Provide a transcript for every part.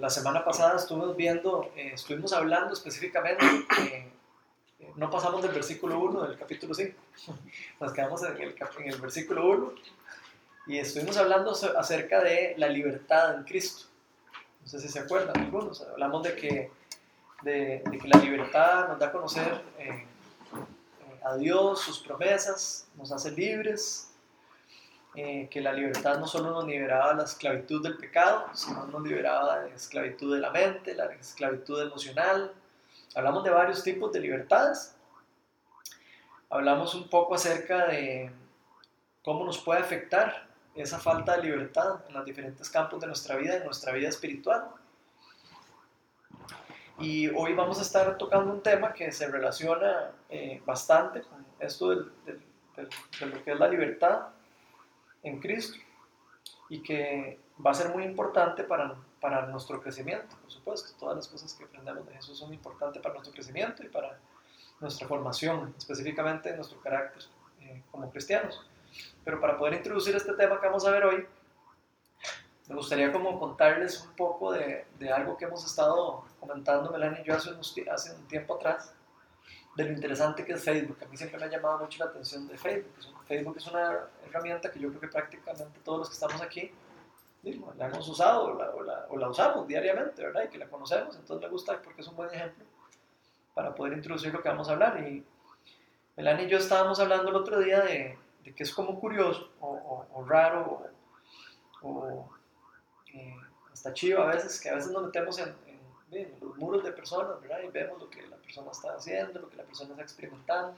la semana pasada estuvimos viendo, eh, estuvimos hablando específicamente, eh, no pasamos del versículo 1 del capítulo 5, nos quedamos en el, en el versículo 1 y estuvimos hablando acerca de la libertad en Cristo. No sé si se acuerdan algunos, hablamos de que, de, que la libertad nos da a conocer eh, a Dios, sus promesas, nos hace libres, eh, que la libertad no solo nos liberaba de la esclavitud del pecado, sino nos liberaba de la esclavitud de la mente, la esclavitud emocional. Hablamos de varios tipos de libertades. Hablamos un poco acerca de cómo nos puede afectar esa falta de libertad en los diferentes campos de nuestra vida, en nuestra vida espiritual. Y hoy vamos a estar tocando un tema que se relaciona eh, bastante con esto de lo que es la libertad en Cristo y que va a ser muy importante para, para nuestro crecimiento, por supuesto. Todas las cosas que aprendemos de Jesús son importantes para nuestro crecimiento y para nuestra formación, específicamente nuestro carácter eh, como cristianos. Pero para poder introducir este tema que vamos a ver hoy, me gustaría como contarles un poco de, de algo que hemos estado comentando Melania y yo hace un tiempo atrás, de lo interesante que es Facebook. A mí siempre me ha llamado mucho la atención de Facebook. Facebook es una herramienta que yo creo que prácticamente todos los que estamos aquí la hemos usado o la, usamos diariamente, ¿verdad? Y que la conocemos, entonces me gusta porque es un buen ejemplo para poder introducir lo que vamos a hablar. Y Melanie y yo estábamos hablando el otro día de, que es como curioso o, raro o, eh, hasta chivo a veces, que a veces nos metemos en, los muros de personas, ¿verdad? Y vemos lo que la persona está haciendo, lo que la persona está experimentando.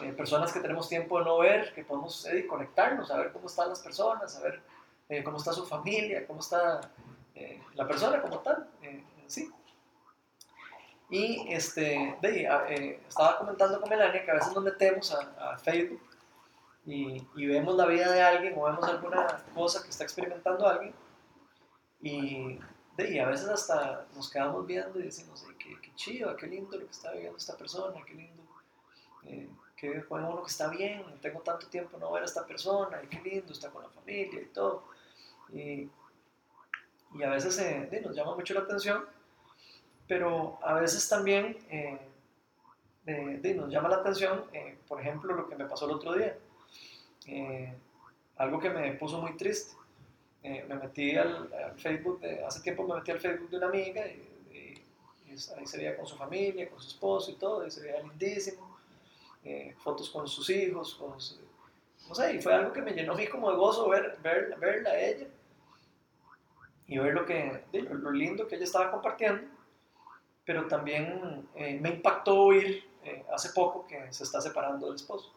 Eh, personas que tenemos tiempo de no ver, que podemos eh, conectarnos, a ver cómo están las personas, a ver eh, cómo está su familia, cómo está la persona como tal, sí. Y este, estaba comentando con Melania que a veces nos metemos a, Facebook y, y, vemos la vida de alguien o vemos alguna cosa que está experimentando alguien y, y a veces hasta nos quedamos viendo y decimos, qué, qué chido, qué lindo lo que está viviendo esta persona, qué lindo que bueno, uno que está bien, tengo tanto tiempo no ver a esta persona, y qué lindo, está con la familia y todo. Y, y a veces eh, nos llama mucho la atención, pero a veces también eh, nos llama la atención, eh, por ejemplo, lo que me pasó el otro día, algo que me puso muy triste. Me metí al, Facebook, hace tiempo me metí al Facebook de una amiga y, ahí se veía con su familia, con su esposo y todo, y se veía lindísimo eh, fotos con sus hijos, con no sé, y fue algo que me llenó a mí como de gozo ver, ver, verla a ella y ver lo, que, lo, lindo que ella estaba compartiendo, pero también eh, me impactó oír eh, hace poco que se está separando del esposo.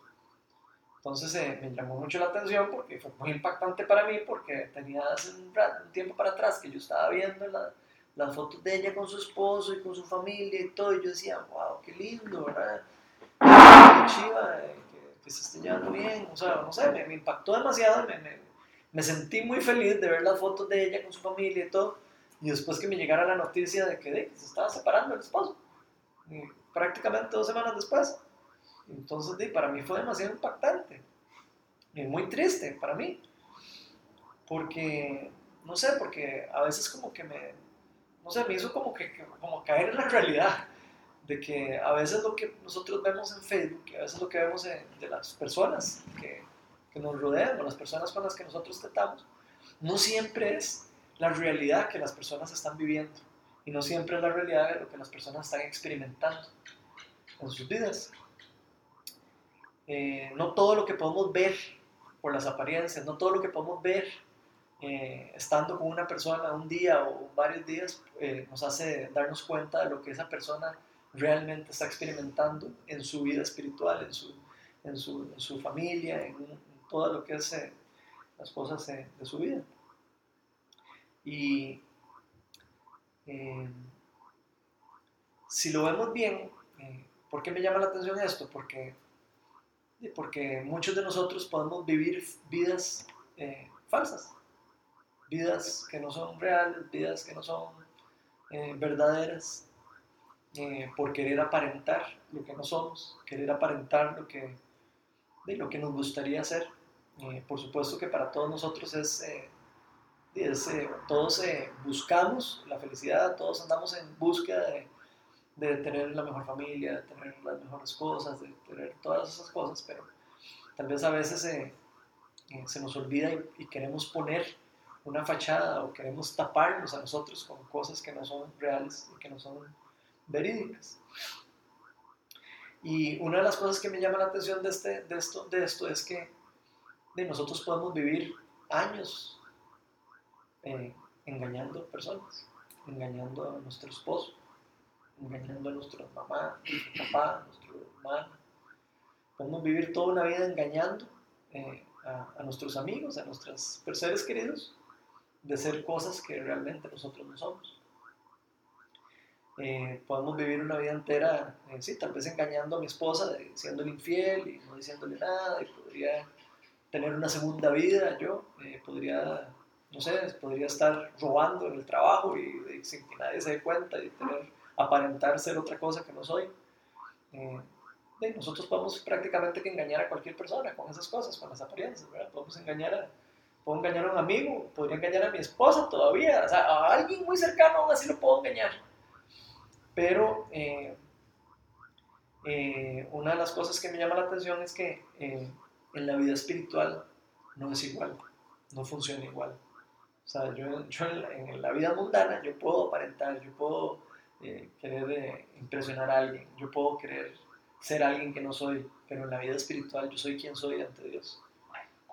Entonces me llamó mucho la atención porque fue muy impactante para mí porque tenía hace un, tiempo para atrás que yo estaba viendo las fotos de ella con su esposo y con su familia y todo, y yo decía, wow, qué lindo, ¿verdad? chiva, eh, que, se esté llevando bien, o sea, no sé, me, impactó demasiado, me, me, sentí muy feliz de ver las fotos de ella con su familia y todo, y después que me llegara la noticia de que, se estaba separando el esposo, prácticamente dos semanas después. Entonces, para mí fue demasiado impactante. Y muy triste para mí, porque, no sé, porque a veces como que me, no sé, me hizo como que como caer en la realidad de que a veces lo que nosotros vemos en Facebook, a veces lo que vemos de, las personas que, que, nos rodean o las personas con las que nosotros tratamos, no siempre es la realidad que las personas están viviendo. Y no siempre es la realidad de lo que las personas están experimentando en sus vidas. Eh, no todo lo que podemos ver por las apariencias, no todo lo que podemos ver eh, estando con una persona un día o varios días eh, nos hace darnos cuenta de lo que esa persona realmente está experimentando en su vida espiritual, en su, en su, en su familia, en, todo lo que es eh, las cosas de su vida. Y eh, si lo vemos bien, eh, ¿por qué me llama la atención esto? Porque, porque muchos de nosotros podemos vivir vidas falsas, vidas que no son reales, vidas que no son verdaderas, eh, por querer aparentar lo que no somos, querer aparentar lo que, de lo que nos gustaría hacer. Eh, por supuesto que para todos nosotros es, eh, todos buscamos la felicidad, todos andamos en búsqueda de, de tener la mejor familia, de tener las mejores cosas, de tener todas esas cosas, pero tal vez a veces eh, se nos olvida y, queremos poner una fachada o queremos taparnos a nosotros con cosas que no son reales y que no son verídicas. Y una de las cosas que me llama la atención de, este, de, esto, de esto es que nosotros podemos vivir años eh, engañando personas, engañando a nuestro esposo, engañando a nuestra mamá, nuestro papá, nuestro hermano. Podemos vivir toda una vida engañando eh, a, nuestros amigos, a nuestros seres queridos, de ser cosas que realmente nosotros no somos. Eh, podemos vivir una vida entera, eh, sí, tal vez engañando a mi esposa, siendo infiel y no diciéndole nada, y podría tener una segunda vida, yo podría, no sé, podría estar robando en el trabajo y, sin que nadie se dé cuenta y tener aparentar ser otra cosa que no soy. Eh, nosotros podemos prácticamente que engañar a cualquier persona con esas cosas, con las apariencias, ¿verdad? Podemos engañar a, puedo engañar a un amigo, podría engañar a mi esposa todavía, o sea, a alguien muy cercano aún así lo puedo engañar. Pero eh, eh, una de las cosas que me llama la atención es que en la vida espiritual no es igual, no funciona igual. O sea, yo, yo en, en, la vida mundana yo puedo aparentar, yo puedo eh, querer eh, impresionar a alguien, yo puedo querer ser alguien que no soy, pero en la vida espiritual yo soy quien soy ante Dios.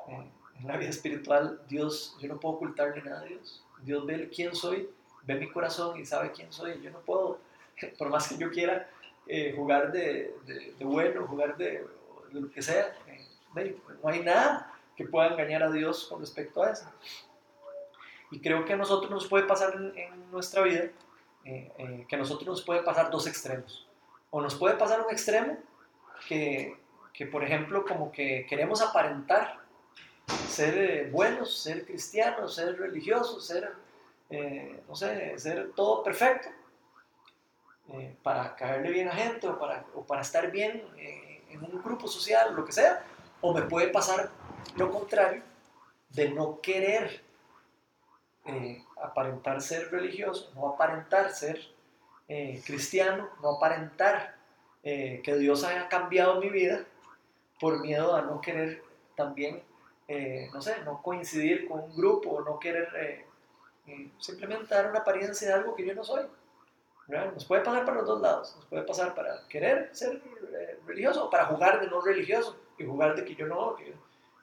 Eh, en la vida espiritual Dios, yo no puedo ocultarle nada a Dios. Dios ve quién soy, ve mi corazón y sabe quién soy. Yo no puedo, por más que yo quiera jugar de, de, bueno, jugar de, lo que sea, no hay nada que pueda engañar a Dios con respecto a eso. Y creo que a nosotros nos puede pasar en nuestra vida eh, eh, que a nosotros nos puede pasar dos extremos. O nos puede pasar un extremo que, que por ejemplo, como que queremos aparentar ser eh, buenos, ser cristianos, ser religiosos, ser, no sé, ser todo perfecto, para caerle bien a gente o para, o para estar bien en un grupo social, lo que sea. O me puede pasar lo contrario, de no querer aparentar ser religioso, no aparentar ser eh, cristiano, no aparentar eh, que Dios haya cambiado mi vida por miedo a no querer también, no sé, no coincidir con un grupo, no querer simplemente dar una apariencia de algo que yo no soy. Nos puede pasar para los dos lados, nos puede pasar para querer ser religioso o para jugar de no religioso y jugar de que yo no, que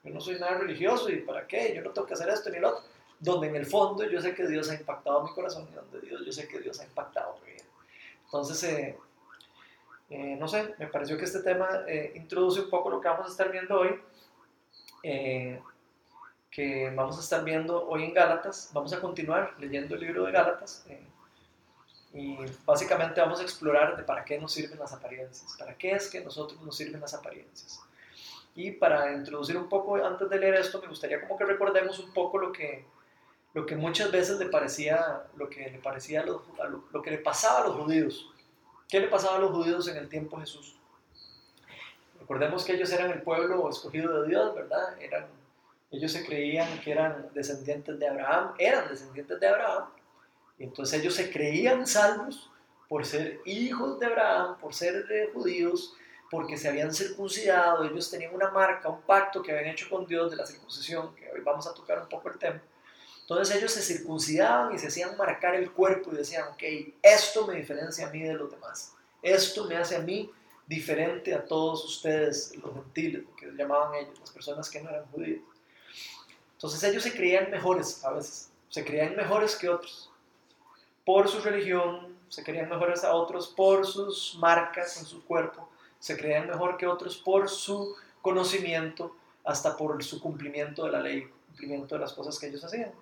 yo no soy nada religioso y para qué, yo no tengo que hacer esto ni lo otro donde en el fondo yo sé que Dios ha impactado mi corazón y donde Dios, yo sé que Dios ha impactado mi vida. Entonces, eh, eh, no sé, me pareció que este tema eh, introduce un poco lo que vamos a estar viendo hoy, que vamos a estar viendo hoy en Gálatas. Vamos a continuar leyendo el libro de Gálatas y básicamente vamos a explorar de para qué nos sirven las apariencias, para qué es que nosotros nos sirven las apariencias. Y para introducir un poco, antes de leer esto, me gustaría como que recordemos un poco lo que lo que muchas veces le parecía, lo que le parecía lo, lo, que le pasaba a los judíos. ¿Qué le pasaba a los judíos en el tiempo Jesús? Recordemos que ellos eran el pueblo escogido de Dios, ¿verdad? Eran, ellos se creían que eran descendientes de Abraham, eran descendientes de Abraham, y entonces ellos se creían salvos por ser hijos de Abraham, por ser judíos, porque se habían circuncidado, ellos tenían una marca, un pacto que habían hecho con Dios de la circuncisión, que hoy vamos a tocar un poco el tema. Entonces ellos se circuncidaban y se hacían marcar el cuerpo y decían, ok, esto me diferencia a mí de los demás. Esto me hace a mí diferente a todos ustedes, los gentiles, que llamaban ellos, las personas que no eran judíos. Entonces ellos se creían mejores a veces, se creían mejores que otros. Por su religión, se creían mejores a otros por sus marcas en su cuerpo, se creían mejor que otros por su conocimiento, hasta por su cumplimiento de la ley, cumplimiento de las cosas que ellos hacían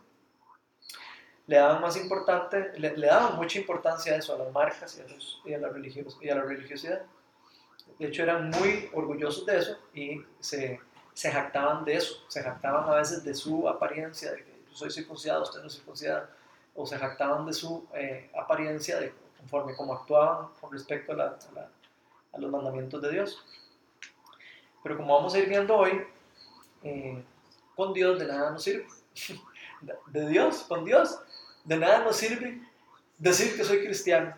le daban más importante, le, daban mucha importancia a eso, a las marcas y a, los, y, a la y a la religiosidad. De hecho, eran muy orgullosos de eso y se, se jactaban de eso, se jactaban a veces de su apariencia, de que yo soy circuncidado, usted no es circuncidado, o se jactaban de su eh, apariencia, de conforme como actuaban con respecto a, la, a, los mandamientos de Dios. Pero como vamos a ir viendo hoy, eh, con Dios de nada nos sirve. de Dios, con Dios. De nada nos sirve decir que soy cristiano.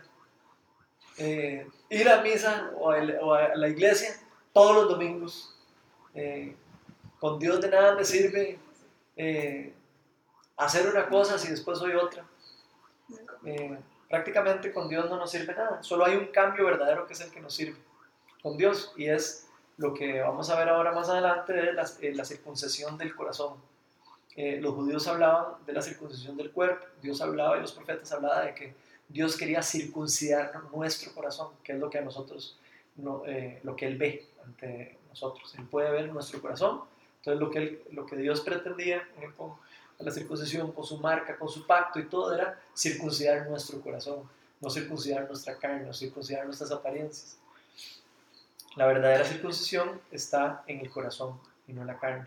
Eh, ir a misa o a, la iglesia todos los domingos. Eh, con Dios de nada me sirve eh, hacer una cosa si después soy otra. prácticamente con Dios no nos sirve nada. Solo hay un cambio verdadero que es el que nos sirve con Dios y es lo que vamos a ver ahora más adelante de la, la circuncisión del corazón. Los judíos hablaban de la circuncisión del cuerpo, Dios hablaba y los profetas hablaban de que Dios quería circuncidar nuestro corazón, que es lo que a nosotros, no, eh, lo que Él ve ante nosotros. Él puede ver nuestro corazón. Entonces lo que, lo que Dios pretendía eh, con la circuncisión, con su marca, con su pacto y todo, era circuncidar nuestro corazón, no circuncidar nuestra carne, no circuncidar nuestras apariencias. La verdadera circuncisión está en el corazón y no en la carne.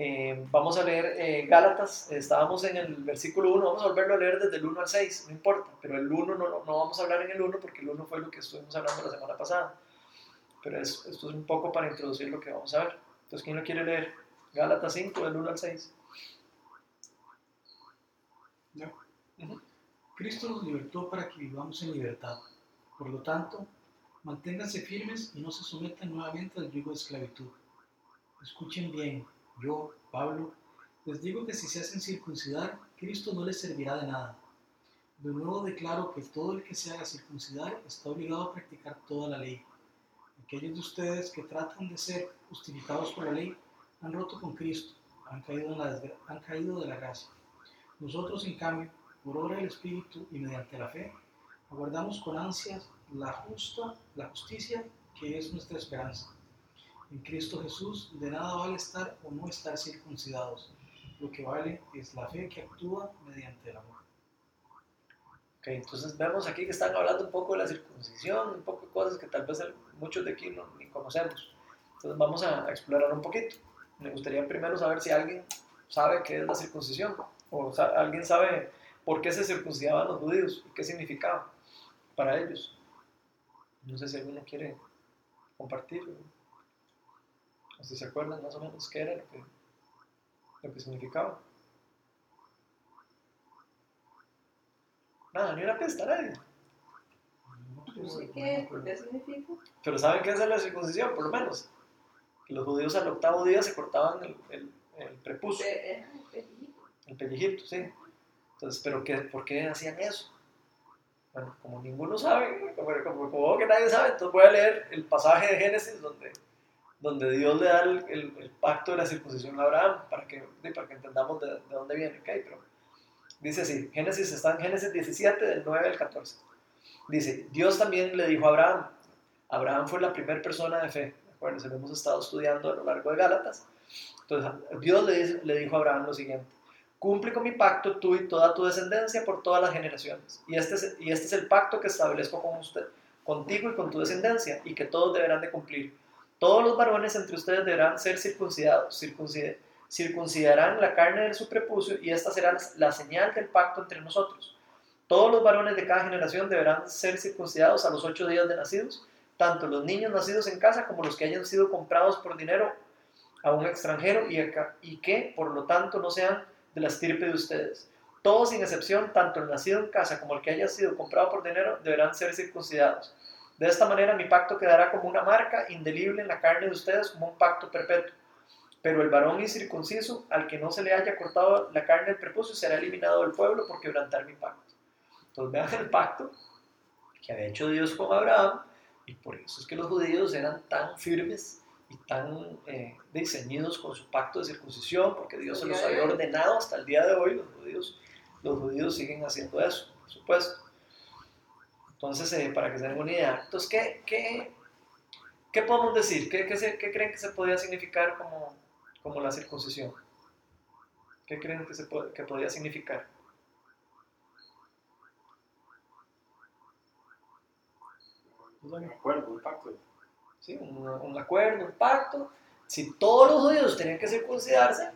Eh, vamos a leer eh, Gálatas, estábamos en el versículo 1, vamos a volverlo a leer desde el 1 al 6, no importa, pero el 1 no, no vamos a hablar en el 1 porque el 1 fue lo que estuvimos hablando la semana pasada. Pero esto es un poco para introducir lo que vamos a ver. Entonces, ¿quién lo quiere leer? Gálatas 5, del 1 al 6. Ya. Cristo nos libertó para que vivamos en libertad. Por lo tanto, manténganse firmes y no se sometan nuevamente al yugo de esclavitud. Escuchen bien yo, Pablo, les digo que si se hacen circuncidar, Cristo no les servirá de nada. De nuevo declaro que todo el que se haga circuncidar está obligado a practicar toda la ley. Aquellos de ustedes que tratan de ser justificados por la ley han roto con Cristo, han caído, han caído de la gracia. Nosotros, en cambio, por obra del Espíritu y mediante la fe, aguardamos con ansias la justa, la justicia que es nuestra esperanza. En Cristo Jesús de nada vale estar o no estar circuncidados. Lo que vale es la fe que actúa mediante el amor. Ok, entonces vemos aquí que están hablando un poco de la circuncisión, un poco de cosas que tal vez muchos de aquí no, ni conocemos. Entonces vamos a explorar un poquito. Me gustaría primero saber si alguien sabe qué es la circuncisión, o alguien sabe por qué se circuncidaban los judíos y qué significaba para ellos. No sé si alguno quiere compartir. No sé si se acuerdan más o menos qué era lo que, lo que significaba. Nada, ni una pista, nadie. No sé qué, qué significa. Pero ¿saben qué es la circuncisión? Por lo menos. Que los judíos al octavo día se cortaban el, el, el prepucio. El pellejito. El pellejito, sí. Entonces, ¿pero qué, por qué hacían eso? Bueno, como ninguno sabe, como, como, como que nadie sabe, entonces voy a leer el pasaje de Génesis donde donde Dios le da el, el, pacto de la circuncisión a Abraham, para que, para que entendamos de, de dónde viene. Okay, pero dice así, Génesis está en Génesis 17, del 9 al 14. Dice, Dios también le dijo a Abraham, Abraham fue la primera persona de fe, bueno, se lo hemos estado estudiando a lo largo de Gálatas. Entonces, Dios le, le dijo a Abraham lo siguiente, cumple con mi pacto tú y toda tu descendencia por todas las generaciones. Y este es, y este es el pacto que establezco con usted, contigo y con tu descendencia, y que todos deberán de cumplir todos los varones entre ustedes deberán ser circuncidados, circuncidarán la carne de su prepucio y esta será la señal del pacto entre nosotros. Todos los varones de cada generación deberán ser circuncidados a los ocho días de nacidos, tanto los niños nacidos en casa como los que hayan sido comprados por dinero a un extranjero y, y que, por lo tanto, no sean de la estirpe de ustedes. Todos sin excepción, tanto el nacido en casa como el que haya sido comprado por dinero, deberán ser circuncidados. De esta manera mi pacto quedará como una marca indelible en la carne de ustedes como un pacto perpetuo. Pero el varón incircunciso, al que no se le haya cortado la carne del prepucio, será eliminado del pueblo por quebrantar mi pacto. Entonces vean el pacto que había hecho Dios con Abraham, y por eso es que los judíos eran tan firmes y tan eh, diseñados con su pacto de circuncisión, porque Dios se los había ordenado hasta el día de hoy, los judíos, los judíos siguen haciendo eso, por supuesto. Entonces, eh, para que se den una idea. Entonces, ¿qué, qué, qué podemos decir? ¿Qué, qué, ¿Qué, creen que se podría significar como, como la circuncisión? ¿Qué creen que, se que podría significar? Un acuerdo, un pacto. Sí, un, un, acuerdo, un pacto. Si todos los judíos tenían que circuncidarse,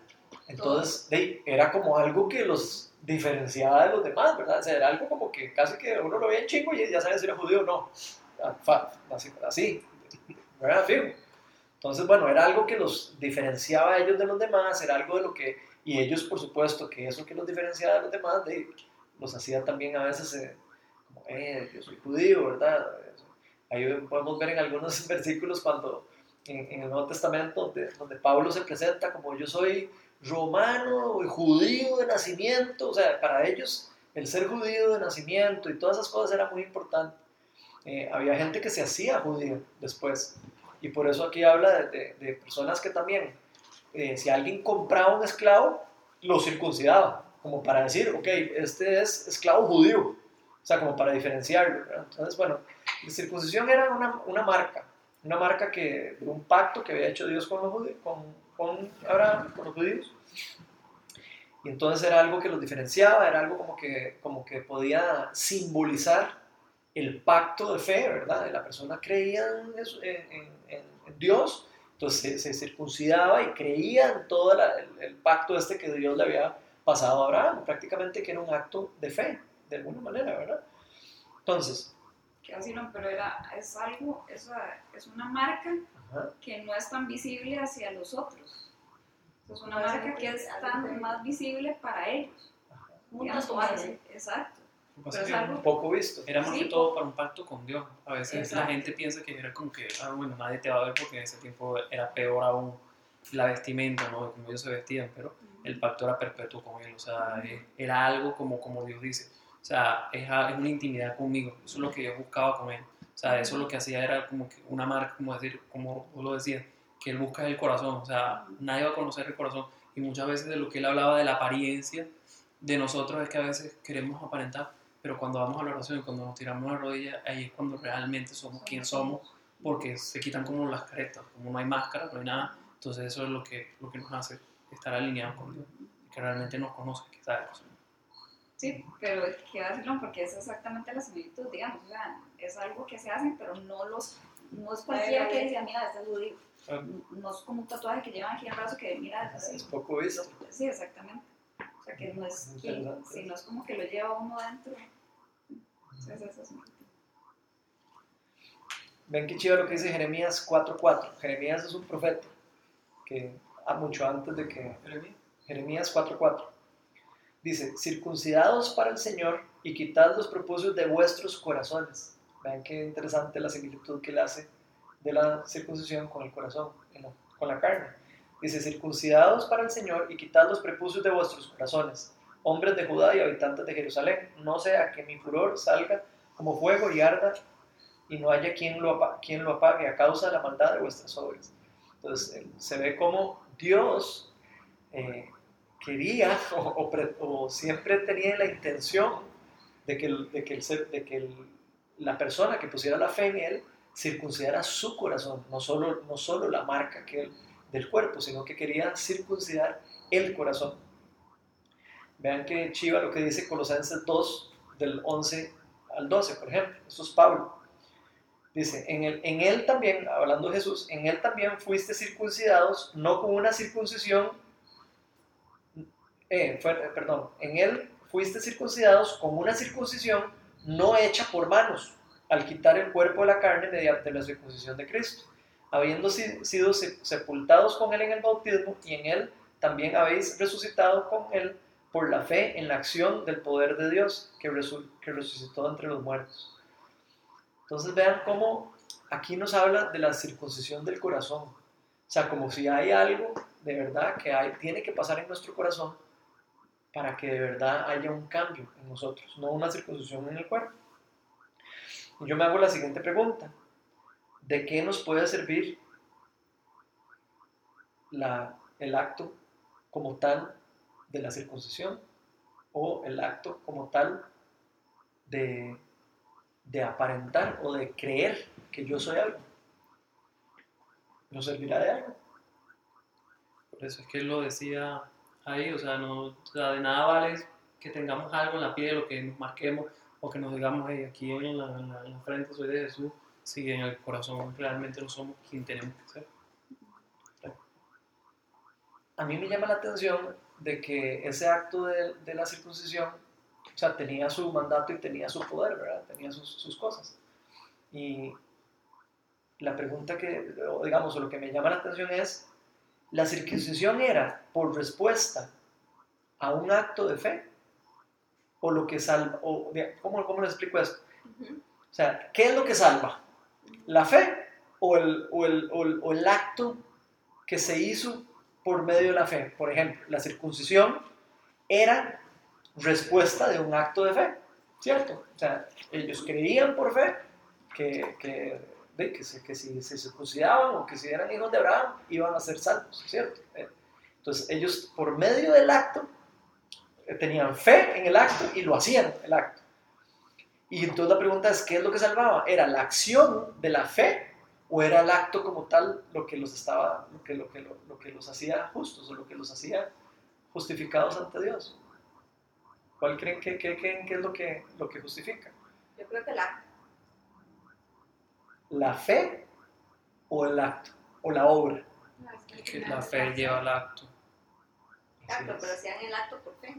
entonces era como algo que los diferenciada de los demás, ¿verdad? O sea, era algo como que casi que uno lo veía en chingo y ya sabía si era judío o no. Así, así ¿verdad? Entonces, bueno, era algo que los diferenciaba a ellos de los demás, era algo de lo que Y ellos, por supuesto, que eso que los diferenciaba de los demás, de, los hacía también a veces eh, como, eh, yo soy judío, ¿verdad? Ahí podemos ver en algunos versículos cuando en, el Nuevo Testamento donde, Pablo se presenta como yo soy romano judío de nacimiento, o sea, para ellos el ser judío de nacimiento y todas esas cosas era muy importante. Eh, había gente que se hacía judía después, y por eso aquí habla de, personas que también, eh, si alguien compraba un esclavo, lo circuncidaba, como para decir, ok, este es esclavo judío, o sea, como para diferenciarlo. Entonces, bueno, la circuncisión era una, marca, una marca que, de un pacto que había hecho Dios con, los judíos, con Abraham, con los judíos. Y entonces era algo que los diferenciaba, era algo como que, como que podía simbolizar el pacto de fe, ¿verdad? La persona creía en, en, Dios, entonces se, circuncidaba y creía en todo el, pacto este que Dios le había pasado a Abraham, prácticamente que era un acto de fe, de alguna manera, ¿verdad? Entonces... Así no, pero era, es algo, es, es una marca que no es tan visible hacia los otros. Es una marca que es tan más visible para ellos. Un tatuaje. Exacto. Pero es algo poco visto. Era más que todo para un pacto con Dios. A veces la gente piensa que era como que, ah, bueno, nadie te va a ver porque en ese tiempo era peor aún la vestimenta, ¿no? Como ellos se vestían, pero el pacto era perpetuo con él. O sea, eh, era algo como, como Dios dice. O sea, es, es una intimidad conmigo. Eso es lo que yo buscaba con él. O sea, eso lo que hacía era como que una marca, como decir, como lo decías, que él busca el corazón. O sea, nadie va a conocer el corazón. Y muchas veces de lo que él hablaba de la apariencia de nosotros es que a veces queremos aparentar pero cuando vamos a la oración cuando nos tiramos la rodilla, ahí es cuando realmente somos quien somos, porque se quitan como las caretas, como no hay máscara, no hay nada, entonces eso es lo que, lo que nos hace estar alineados con Dios, que realmente nos conoce, que sabe. Sí, pero quiero decirlo porque es exactamente la similitud, digamos, o sea, es algo que se hace, pero no los no es cualquiera que dice, mira, este es judío. No es como un tatuaje que llevan aquí en el brazo que mira, es poco visto. Sí, exactamente. O sea, que no es, sino es como que lo lleva uno dentro. Ven qué chido lo que dice Jeremías 4.4. Jeremías es un profeta que a mucho antes de que... Jeremías 4.4. Dice, circuncidados para el Señor y quitad los propósitos de vuestros corazones. Vean qué interesante la similitud que él hace de la circuncisión con el corazón, con la carne. Dice, circuncidados para el Señor y quitad los prepucios de vuestros corazones, hombres de Judá y habitantes de Jerusalén, no sea que mi furor salga como fuego y arda y no haya quien lo, apague, quien lo apague a causa de la maldad de vuestras obras. Entonces se ve como Dios eh, quería o, siempre tenía la intención de que, de que, el, de que la persona que pusiera la fe en Él circuncidara su corazón, no solo, no solo la marca que él del cuerpo, sino que quería circuncidar el corazón. Vean que chiva lo que dice Colosenses 2, del 11 al 12, por ejemplo. Eso es Pablo. Dice, en, el, en él también, hablando Jesús, en él también fuiste circuncidados, no con una circuncisión, eh, perdón, en él fuiste circuncidados con una circuncisión no hecha por manos, al quitar el cuerpo de la carne mediante la circuncisión de Cristo habiendo sido sepultados con Él en el bautismo y en Él también habéis resucitado con Él por la fe en la acción del poder de Dios que, resucitó entre los muertos. Entonces vean cómo aquí nos habla de la circuncisión del corazón. O sea, como si hay algo de verdad que hay, tiene que pasar en nuestro corazón para que de verdad haya un cambio en nosotros, no una circuncisión en el cuerpo. Y yo me hago la siguiente pregunta. ¿de qué nos puede servir el acto como tal de la circuncisión o el acto como tal de, aparentar o de creer que yo soy algo? ¿Nos servirá de algo? Por eso es que él lo decía ahí, o sea, no, de nada vale que tengamos algo en la piel o que nos marquemos o que nos digamos, aquí en la, en la frente soy de Jesús, si en el corazón realmente no somos quien tenemos que ser. A mí me llama la atención de que ese acto de, de la circuncisión, o sea, tenía su mandato y tenía su poder, ¿verdad? Tenía sus, sus cosas. Y la pregunta que, digamos, lo que me llama la atención es, ¿la circuncisión era por respuesta a un acto de fe? ¿O lo que salva? O, ¿cómo, ¿Cómo le explico esto? O sea, ¿qué es lo que salva? ¿La fe o el, o el, o el acto que se hizo por medio de la fe? Por ejemplo, la circuncisión era respuesta de un acto de fe, ¿cierto? O sea, ellos creían por fe que, que, que, si se circuncidaban o que si eran hijos de Abraham iban a ser salvos, ¿cierto? Entonces ellos por medio del acto eh, tenían fe en el acto y lo hacían el acto. Y entonces la pregunta es, ¿qué es lo que salvaba? ¿Era la acción de la fe o era el acto como tal lo que los estaba, lo que, lo que, lo que los hacía justos o lo que los hacía justificados ante Dios? ¿Cuál creen que, es lo que, lo que justifica? Yo creo que la ¿La fe o el acto? ¿O la obra? la fe lleva al acto. Exacto, pero hacían el acto por fe.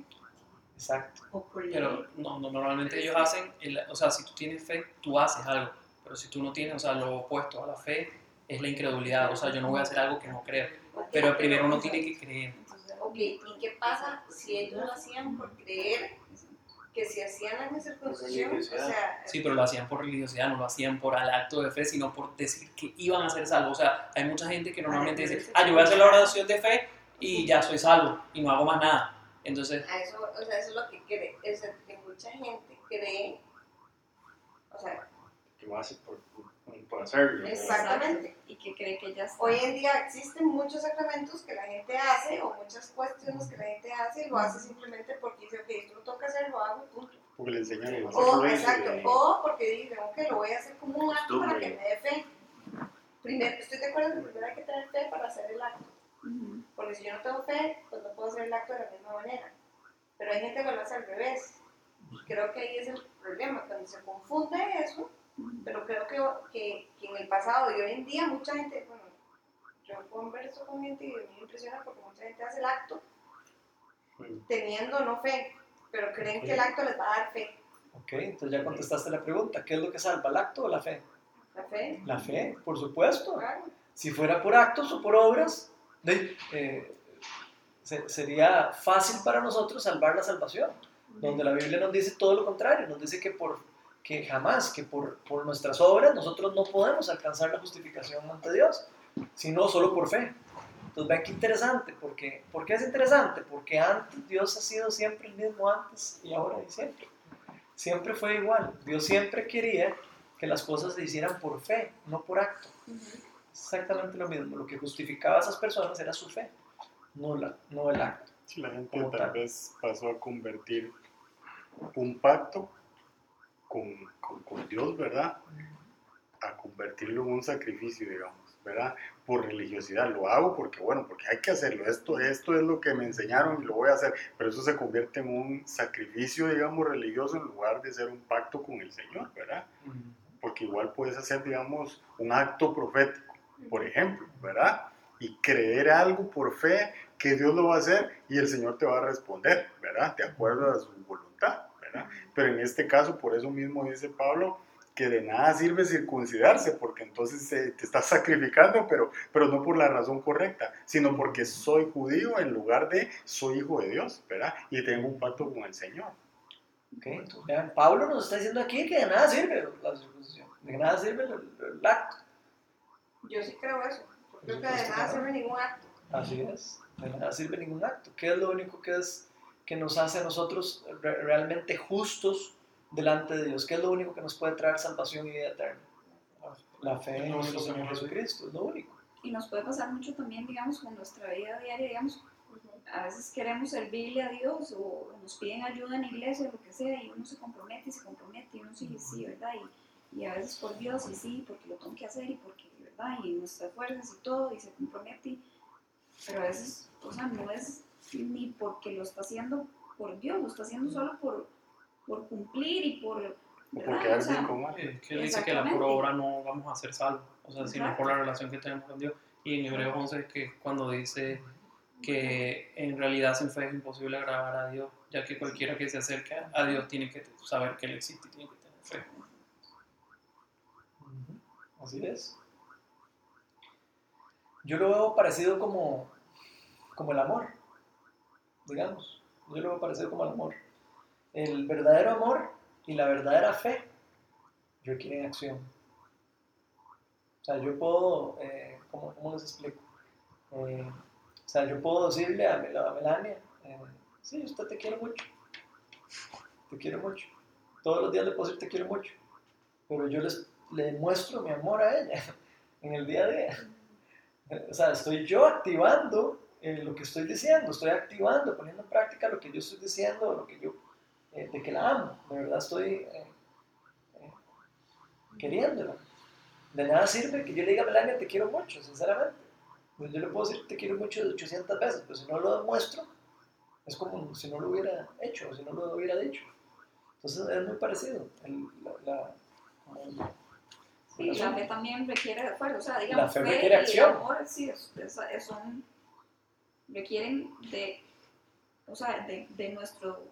Exacto. Pero no, normalmente ellos hacen, o sea, si tú tienes fe, tú haces algo. Pero si tú no tienes, o sea, lo opuesto a la fe es la incredulidad. O sea, yo no voy a hacer algo que no creo. Pero primero uno tiene que creer. Ok, ¿y qué pasa si ellos lo hacían por creer que si hacían la circuncisión, o sea... Sí, pero lo hacían por religiosidad, no lo hacían por el acto de fe, sino por decir que iban a ser salvos. O sea, hay mucha gente que normalmente dice, ah, yo voy a hacer la oración de fe y ya soy salvo y no hago más nada. Entonces... A eso, o sea, eso es lo que cree, es que mucha gente cree, o sea... Que lo hace por por hacerlo. Exactamente. Y que cree que ya Hoy en día existen muchos sacramentos que la gente hace o muchas cuestiones que la gente hace y lo hace simplemente porque dice, ok, esto lo toca hacer, lo hago, punto. Porque le enseñan el O, exacto, o porque dice, ok, lo voy a hacer como un acto para que me dé fe. Primero, estoy de acuerdo que primero hay que tener fe para hacer el acto. Porque si yo no tengo fe, pues no puedo hacer el acto de la misma manera. Pero hay gente que lo hace al revés. Creo que ahí es el problema, cuando se confunde eso, pero creo que, que, que, en el pasado y hoy en día mucha gente, bueno, yo converso con gente y me impresiona porque mucha gente hace el acto teniendo no fe, pero creen que el acto les va a dar fe. Ok, entonces ya contestaste la pregunta, ¿qué es lo que salva, el acto o la fe? La fe. La fe, por supuesto. Si fuera por actos o por obras, eh, sería fácil para nosotros salvar la salvación, donde la Biblia nos dice todo lo contrario, nos dice que por que jamás, que por, por nuestras obras nosotros no podemos alcanzar la justificación ante Dios, sino solo por fe. Entonces vean qué interesante, porque, ¿por qué es interesante? Porque antes Dios ha sido siempre el mismo antes y ahora y siempre. Siempre fue igual. Dios siempre quería que las cosas se hicieran por fe, no por acto. Exactamente lo mismo. Lo que justificaba a esas personas era su fe, no, la, no el acto. Si la gente tal vez pasó a convertir un pacto con, con, Dios, ¿verdad? A convertirlo en un sacrificio, digamos, ¿verdad? Por religiosidad. Lo hago porque, bueno, porque hay que hacerlo. Esto, esto es lo que me enseñaron y lo voy a hacer. Pero eso se convierte en un sacrificio, digamos, religioso en lugar de ser un pacto con el Señor, ¿verdad? Porque igual puedes hacer, digamos, un acto profético, por ejemplo, ¿verdad? Y creer algo por fe que Dios lo va a hacer y el Señor te va a responder, ¿verdad? De acuerdo a su voluntad. Pero en este caso, por eso mismo dice Pablo, que de nada sirve circuncidarse, porque entonces te estás sacrificando, pero, pero no por la razón correcta, sino porque soy judío en lugar de soy hijo de Dios, ¿verdad? Y tengo un pacto con el Señor. Okay, vean, Pablo nos está diciendo aquí que de nada sirve la circuncisión, de nada sirve el, acto. Yo sí creo eso, creo que de nada sirve ningún acto. Así es, de nada sirve ningún acto. ¿Qué es lo único que es que nos hace a nosotros realmente justos delante de Dios. ¿Qué es lo único que nos puede traer salvación y vida eterna? La fe en nuestro Señor Jesucristo, es lo único. Y nos puede pasar mucho también, digamos, con nuestra vida diaria, digamos, a veces queremos servirle a Dios o nos piden ayuda en iglesia o lo que sea y uno se compromete y se compromete y uno sigue sí, ¿verdad? Y, y, a veces por Dios y sí, porque lo tengo que hacer y porque, ¿verdad? Y nuestras fuerzas y todo y se compromete, pero a veces, o sea, no es ni porque lo está haciendo por Dios, lo está haciendo solo por, por cumplir y por... O sea, es que dice que la por obra no vamos a ser salvos, o sea, sino por la relación que tenemos con Dios. Y en Hebreos 11 es que cuando dice que en realidad sin fe es imposible agradar a Dios, ya que cualquiera que se acerque a Dios tiene que saber que Él existe y tiene que tener fe. Así es. Yo lo veo parecido como, como el amor digamos. yo lo veo parecido como al amor. El verdadero amor y la verdadera fe requieren acción. O sea, yo puedo, eh, ¿cómo, ¿cómo, les explico? Eh, o sea, yo puedo decirle a, a Melania, eh, sí, usted te quiere mucho, te quiero mucho. Todos los días le puedo decir te quiero mucho, pero yo les, le muestro mi amor a ella en el día a día. O sea, estoy yo activando lo que estoy diciendo, estoy activando, poniendo en práctica lo que yo estoy diciendo, lo que yo, de que la amo, de verdad estoy queriéndola. De nada sirve que yo le diga a Melania te quiero mucho, sinceramente. Pues yo le puedo decir te quiero mucho de 800 veces, pero si no lo demuestro, es como si no lo hubiera hecho, o si no lo hubiera dicho. Entonces es muy parecido. El, la, la, sí, la fe también requiere de acuerdo, o sea, digamos, la fe, requiere acción. amor, sí, es, es, son, requieren de, o sea, de, de, nuestro,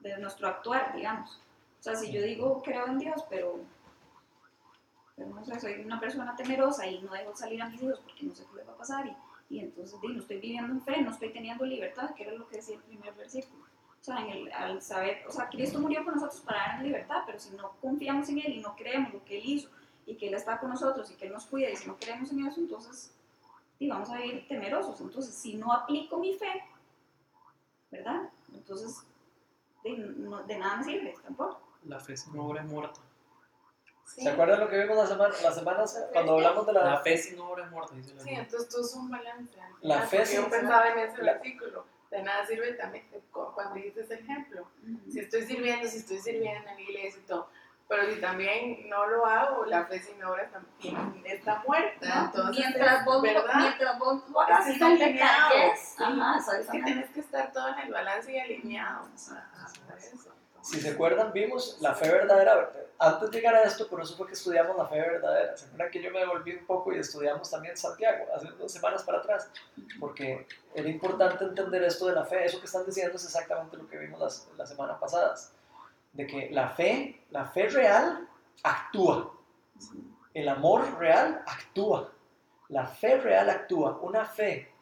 de nuestro actuar, digamos. O sea, si yo digo creo en Dios, pero no sé, soy una persona temerosa y no dejo salir a mis hijos porque no sé qué les va a pasar y, y entonces no estoy viviendo en fe, no estoy teniendo libertad, que era lo que decía el primer versículo. O sea, en el, al saber, o sea, Cristo murió por nosotros para darnos libertad, pero si no confiamos en Él y no creemos lo que Él hizo y que Él está con nosotros y que Él nos cuida y si no creemos en eso, entonces y vamos a vivir temerosos. Entonces, si no aplico mi fe, ¿verdad? Entonces, de, no, de nada me sirve tampoco. La fe sin obra es muerta. ¿Se acuerdan lo que vimos la semana, la semana cuando hablamos de la... La fe sin obra es muerta, dice la Sí, entonces tú es un balance. La fe sin... Yo pensaba en ese versículo. De nada sirve también cuando dices ese ejemplo. Si estoy sirviendo, si estoy sirviendo en la iglesia y todo. Pero si también no lo hago, la fe sin obra también está muerta. Entonces, mientras, vos, ¿verdad? mientras vos lo hagas, es que no te alineado. calles. Sí, Ajá, es que tienes que estar todo en el balance y alineado. Ajá, por eso. Si se acuerdan, vimos la fe verdadera. Antes de llegar a esto, por eso fue que estudiamos la fe verdadera. ¿Se acuerdan que yo me devolví un poco y estudiamos también Santiago hace dos semanas para atrás? Porque era importante entender esto de la fe. Eso que están diciendo es exactamente lo que vimos las, las semanas pasadas. De que la fe, la fe real, actúa. El amor real actúa. La fe real actúa. Una fe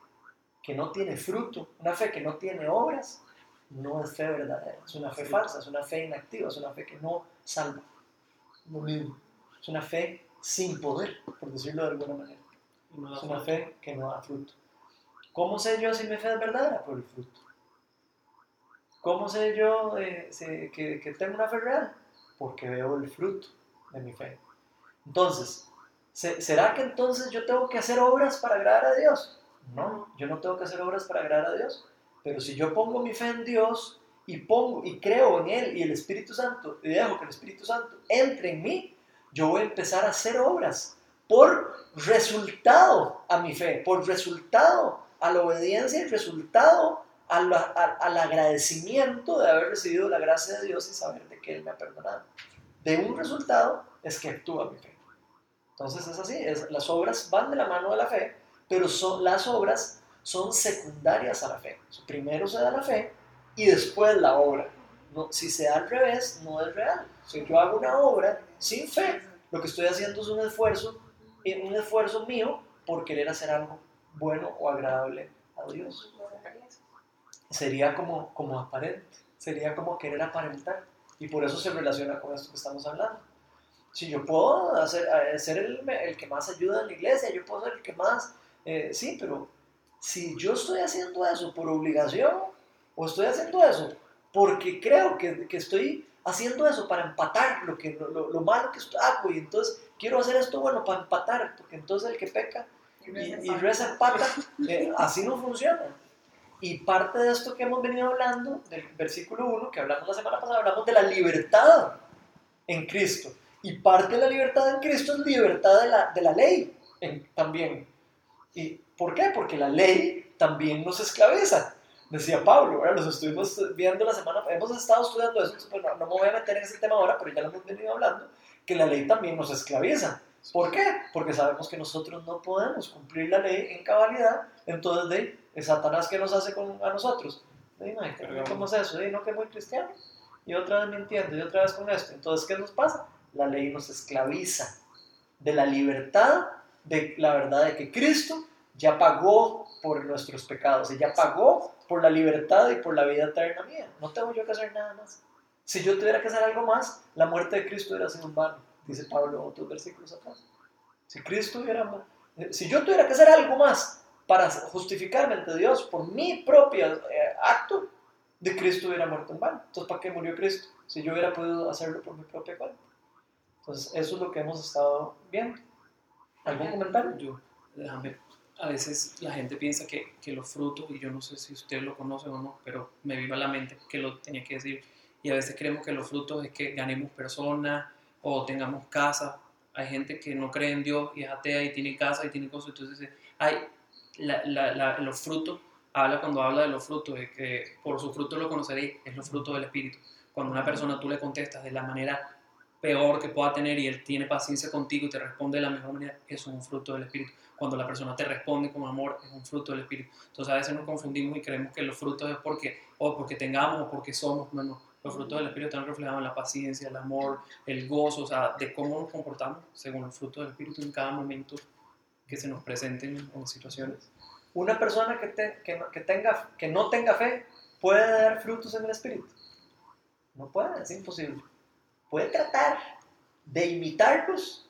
que no tiene fruto, una fe que no tiene obras, no es fe verdadera, es una fe falsa, es una fe inactiva, es una fe que no salva. Lo mismo. Es una fe sin poder, por decirlo de alguna manera. Es una fe que no da fruto. ¿Cómo sé yo si mi fe es verdadera? Por el fruto. ¿Cómo sé yo eh, que, que tengo una fe real? Porque veo el fruto de mi fe. Entonces, ¿será que entonces yo tengo que hacer obras para agradar a Dios? No, yo no tengo que hacer obras para agradar a Dios. Pero si yo pongo mi fe en Dios y pongo y creo en Él y el Espíritu Santo, y dejo que el Espíritu Santo entre en mí, yo voy a empezar a hacer obras por resultado a mi fe, por resultado a la obediencia y resultado al, al agradecimiento de haber recibido la gracia de Dios y saber de que Él me ha perdonado. De un resultado es que actúa mi fe. Entonces es así, es, las obras van de la mano de la fe, pero son las obras son secundarias a la fe. Primero se da la fe y después la obra. No, si se da al revés, no es real. Si yo hago una obra sin fe, lo que estoy haciendo es un esfuerzo, un esfuerzo mío por querer hacer algo bueno o agradable a Dios. Sería como, como aparente, sería como querer aparentar. Y por eso se relaciona con esto que estamos hablando. Si yo puedo hacer, eh, ser el, el que más ayuda en la iglesia, yo puedo ser el que más, eh, sí, pero si yo estoy haciendo eso por obligación o estoy haciendo eso porque creo que, que estoy haciendo eso para empatar lo, que, lo, lo, malo que hago y entonces quiero hacer esto bueno para empatar, porque entonces el que peca y, y reza empata, eh, así no funciona. Y parte de esto que hemos venido hablando, del versículo 1, que hablamos la semana pasada, hablamos de la libertad en Cristo. Y parte de la libertad en Cristo es libertad de la, de la ley en, también. ¿Y por qué? Porque la ley también nos esclaviza. Decía Pablo, ¿verdad? los estuvimos viendo la semana, hemos estado estudiando eso, pues no, no me voy a meter en ese tema ahora, pero ya lo hemos venido hablando, que la ley también nos esclaviza. ¿Por qué? Porque sabemos que nosotros no podemos cumplir la ley en cabalidad, entonces de es Satanás que nos hace con, a nosotros. ¿Cómo es eso? ¿No que es muy cristiano? Y otra vez mintiendo, y otra vez con esto. Entonces, ¿qué nos pasa? La ley nos esclaviza de la libertad, de la verdad de que Cristo ya pagó por nuestros pecados, y ya pagó por la libertad y por la vida eterna mía. No tengo yo que hacer nada más. Si yo tuviera que hacer algo más, la muerte de Cristo hubiera sido un vano, dice Pablo en otros versículos atrás. Si Cristo hubiera, si yo tuviera que hacer algo más para justificarme ante Dios por mi propio eh, acto, de Cristo hubiera muerto en vano. Entonces, ¿para qué murió Cristo? Si yo hubiera podido hacerlo por mi propia cuenta. Entonces, eso es lo que hemos estado viendo. ¿Algún comentario? Yo, déjame. A veces la gente piensa que, que los frutos, y yo no sé si usted lo conoce o no, pero me viva la mente que lo tenía que decir. Y a veces creemos que los frutos es que ganemos personas o tengamos casa. Hay gente que no cree en Dios y es atea y tiene casa y tiene cosas. Entonces, hay la, la, los frutos habla cuando habla de los frutos, de que por su fruto lo conoceréis, es los frutos del Espíritu. Cuando una persona tú le contestas de la manera peor que pueda tener y él tiene paciencia contigo y te responde de la mejor manera, eso es un fruto del Espíritu. Cuando la persona te responde con amor, es un fruto del Espíritu. Entonces a veces nos confundimos y creemos que los frutos es porque, o porque tengamos o porque somos. No. Los frutos del Espíritu están reflejados en la paciencia, el amor, el gozo, o sea, de cómo nos comportamos según los frutos del Espíritu en cada momento que se nos presenten en situaciones. Una persona que, que, tenga, que no tenga fe puede dar frutos en el Espíritu. No puede, es imposible. Puede tratar de imitarlos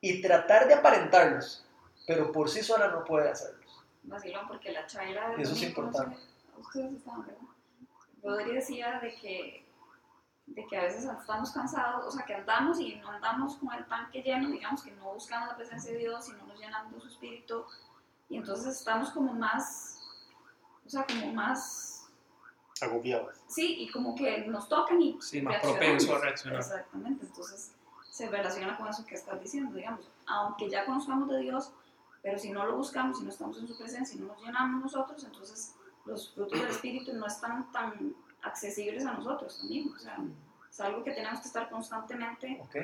y tratar de aparentarlos, pero por sí sola no puede hacerlos. Vacilón, porque la chaira... Eso es importante. ustedes estaban, ¿verdad? Rodri decía de que, de que a veces estamos cansados, o sea, que andamos y no andamos con el tanque lleno, digamos que no buscamos la presencia de Dios y no nos llenamos de su espíritu y entonces estamos como más, o sea, como más... Agobiados. Sí, y como que nos tocan y... Sí, más propenso a reaccionar. Exactamente, entonces se relaciona con eso que estás diciendo, digamos, aunque ya conozcamos de Dios, pero si no lo buscamos, si no estamos en su presencia, si no nos llenamos nosotros, entonces los frutos del Espíritu no están tan accesibles a nosotros también, o sea, es algo que tenemos que estar constantemente... Ok,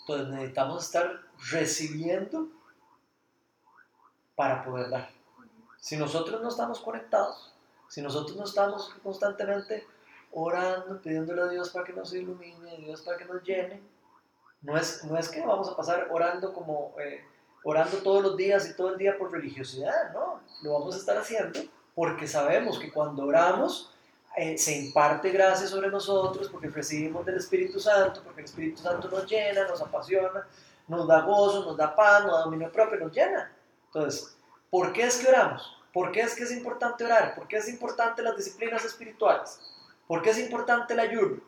entonces necesitamos estar recibiendo para poder dar. Si nosotros no estamos conectados, si nosotros no estamos constantemente orando, pidiéndole a Dios para que nos ilumine, a Dios para que nos llene, no es, no es que vamos a pasar orando como eh, orando todos los días y todo el día por religiosidad, no, lo vamos a estar haciendo porque sabemos que cuando oramos eh, se imparte gracia sobre nosotros, porque recibimos del Espíritu Santo, porque el Espíritu Santo nos llena, nos apasiona, nos da gozo, nos da paz, nos da dominio propio, nos llena. Entonces, ¿por qué es que oramos? ¿Por qué es que es importante orar? ¿Por qué es importante las disciplinas espirituales? ¿Por qué es importante el ayuno?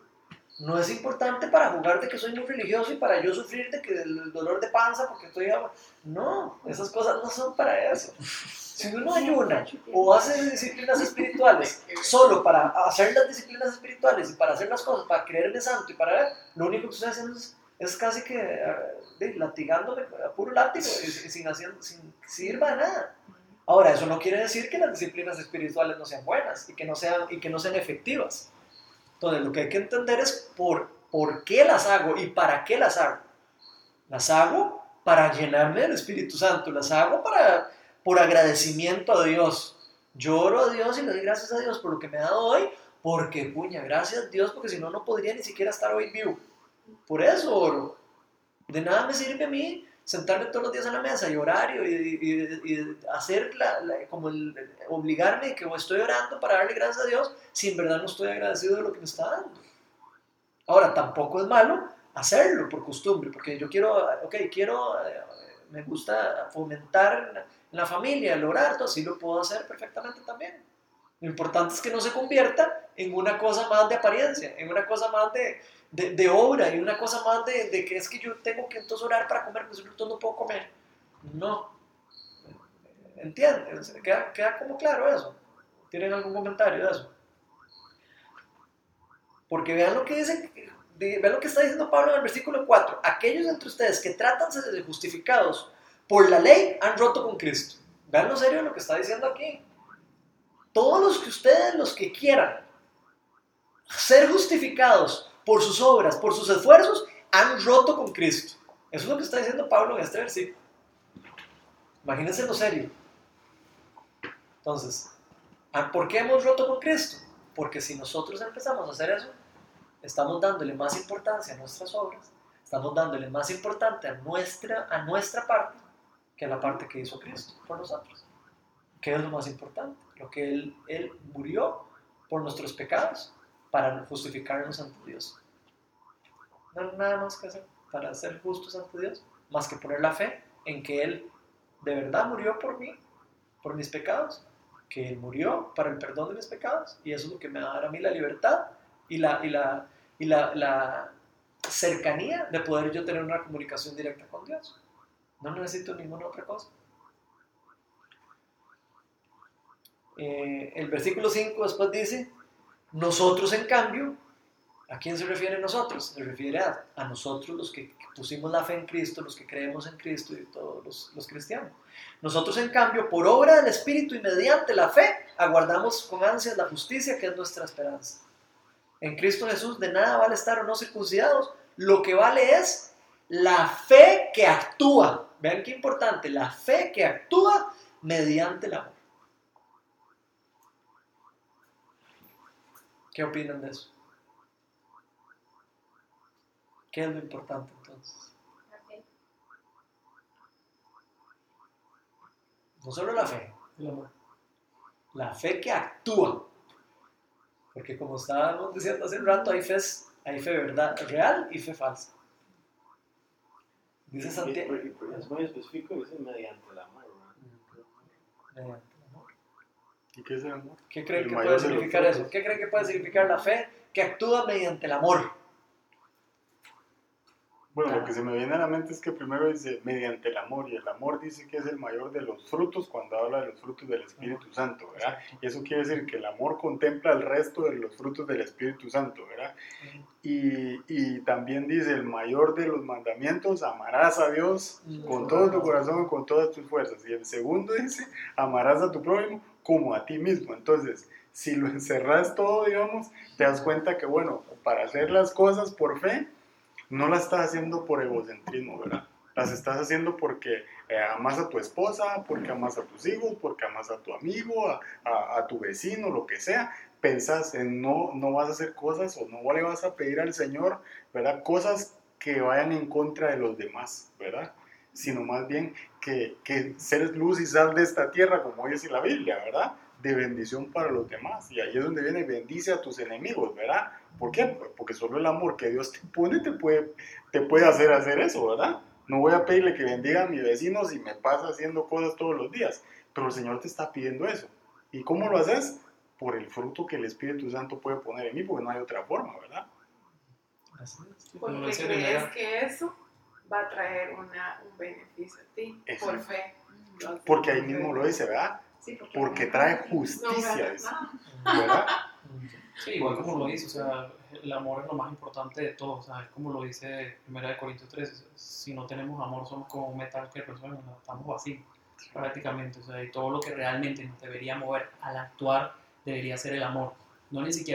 No es importante para jugar de que soy muy religioso y para yo sufrir de que el dolor de panza porque estoy... No, esas cosas no son para eso. Si uno ayuna o hace disciplinas espirituales solo para hacer las disciplinas espirituales y para hacer las cosas, para creerme santo y para... Lo único que estoy haciendo es es casi que uh, latigándome a puro látigo sin, hacer, sin sirva de nada. Ahora, eso no quiere decir que las disciplinas espirituales no sean buenas y que no sean, y que no sean efectivas. Entonces, lo que hay que entender es por, por qué las hago y para qué las hago. Las hago para llenarme del Espíritu Santo, las hago para, por agradecimiento a Dios. Lloro a Dios y le doy gracias a Dios por lo que me ha dado hoy, porque, puña, gracias a Dios, porque si no, no podría ni siquiera estar hoy vivo. Por eso oro. De nada me sirve a mí sentarme todos los días a la mesa y orar y, hacer como el, obligarme que estoy orando para darle gracias a Dios si en verdad no estoy agradecido de lo que me está dando. Ahora, tampoco es malo hacerlo por costumbre, porque yo quiero, ok, quiero, eh, me gusta fomentar en la familia, el orar, todo así lo puedo hacer perfectamente también. Lo importante es que no se convierta en una cosa más de apariencia, en una cosa más de, de, de obra y una cosa más de, de, que es que yo tengo que entonces orar para comer, pues entonces no puedo comer. No. ¿Entiendes? ¿Queda, ¿Queda como claro eso? ¿Tienen algún comentario de eso? Porque vean lo que dice, vean lo que está diciendo Pablo en el versículo 4. Aquellos entre ustedes que tratan de justificados por la ley han roto con Cristo. Vean lo serio lo que está diciendo aquí. Todos los que ustedes, los que quieran ser justificados por sus obras, por sus esfuerzos, han roto con Cristo. Eso es lo que está diciendo Pablo en este versículo. Imagínense lo serio. Entonces, ah, ¿por qué hemos roto con Cristo? Porque si nosotros empezamos a hacer eso, estamos dándole más importancia a nuestras obras, estamos dándole más importante a nuestra, a nuestra parte que a la parte que hizo Cristo por nosotros. ¿Qué es lo más importante? Lo que Él, él murió por nuestros pecados para justificarnos ante Dios. No hay nada más que hacer para ser justos ante Dios, más que poner la fe en que Él de verdad murió por mí, por mis pecados, que Él murió para el perdón de mis pecados, y eso es lo que me va a dar a mí la libertad y la, y la, y la, la cercanía de poder yo tener una comunicación directa con Dios. No necesito ninguna otra cosa. Eh, el versículo 5 después dice, nosotros en cambio, ¿a quién se refiere nosotros? Se refiere a, nosotros los que pusimos la fe en Cristo, los que creemos en Cristo y todos los, los cristianos. Nosotros en cambio, por obra del Espíritu y mediante la fe, aguardamos con ansias la justicia que es nuestra esperanza. En Cristo Jesús de nada vale estar o no circuncidados, lo que vale es la fe que actúa. Vean qué importante, la fe que actúa mediante el amor. ¿Qué opinan de eso? ¿Qué es lo importante entonces? No solo la fe, El amor. la fe que actúa. Porque como estábamos diciendo hace un rato, hay fe, hay fe verdad, real y fe falsa. Dice Santiago. Es muy específico, dice mediante el amor. ¿no? mediante el amor. ¿Y qué es el amor? ¿Qué creen que puede significar eso? ¿Qué creen que puede significar la fe que actúa mediante el amor? Bueno, Ah. lo que se me viene a la mente es que primero dice mediante el amor, y el amor dice que es el mayor de los frutos cuando habla de los frutos del Espíritu Santo, ¿verdad? Y eso quiere decir que el amor contempla el resto de los frutos del Espíritu Santo, ¿verdad? Y, y también dice el mayor de los mandamientos, amarás a Dios con todo tu corazón y con todas tus fuerzas. Y el segundo dice, amarás a tu prójimo como a ti mismo. Entonces, si lo encerras todo, digamos, te das cuenta que, bueno, para hacer las cosas por fe, no las estás haciendo por egocentrismo, ¿verdad? Las estás haciendo porque eh, amas a tu esposa, porque amas a tus hijos, porque amas a tu amigo, a, a- a tu vecino, lo que sea. Pensás en no, no vas a hacer cosas o no le vas a pedir al Señor, ¿verdad? Cosas que vayan en contra de los demás, ¿verdad? Sino más bien que, que seres luz y sal de esta tierra, como dice la Biblia, ¿verdad? De bendición para los demás. Y ahí es donde viene, bendice a tus enemigos, ¿verdad? ¿Por qué? Porque solo el amor que Dios te pone te puede, te puede hacer hacer eso, ¿verdad? No voy a pedirle que bendiga a mi vecino si me pasa haciendo cosas todos los días, pero el Señor te está pidiendo eso. ¿Y cómo lo haces? Por el fruto que el Espíritu Santo puede poner en mí, porque no hay otra forma, ¿verdad? Como dice crees que eso va a traer una, un beneficio a ti por fe. Porque ahí mismo lo dice, ¿verdad? Sí, porque, Porque trae justicia. ¿verdad? Sí, igual como lo dice, o sea, el amor es lo más importante de todo, o sea, es como lo dice 1 de Corintios 3, si no tenemos amor somos como un metal que resuena, estamos vacíos prácticamente, o sea, y todo lo que realmente nos debería mover al actuar debería ser el amor, no ni siquiera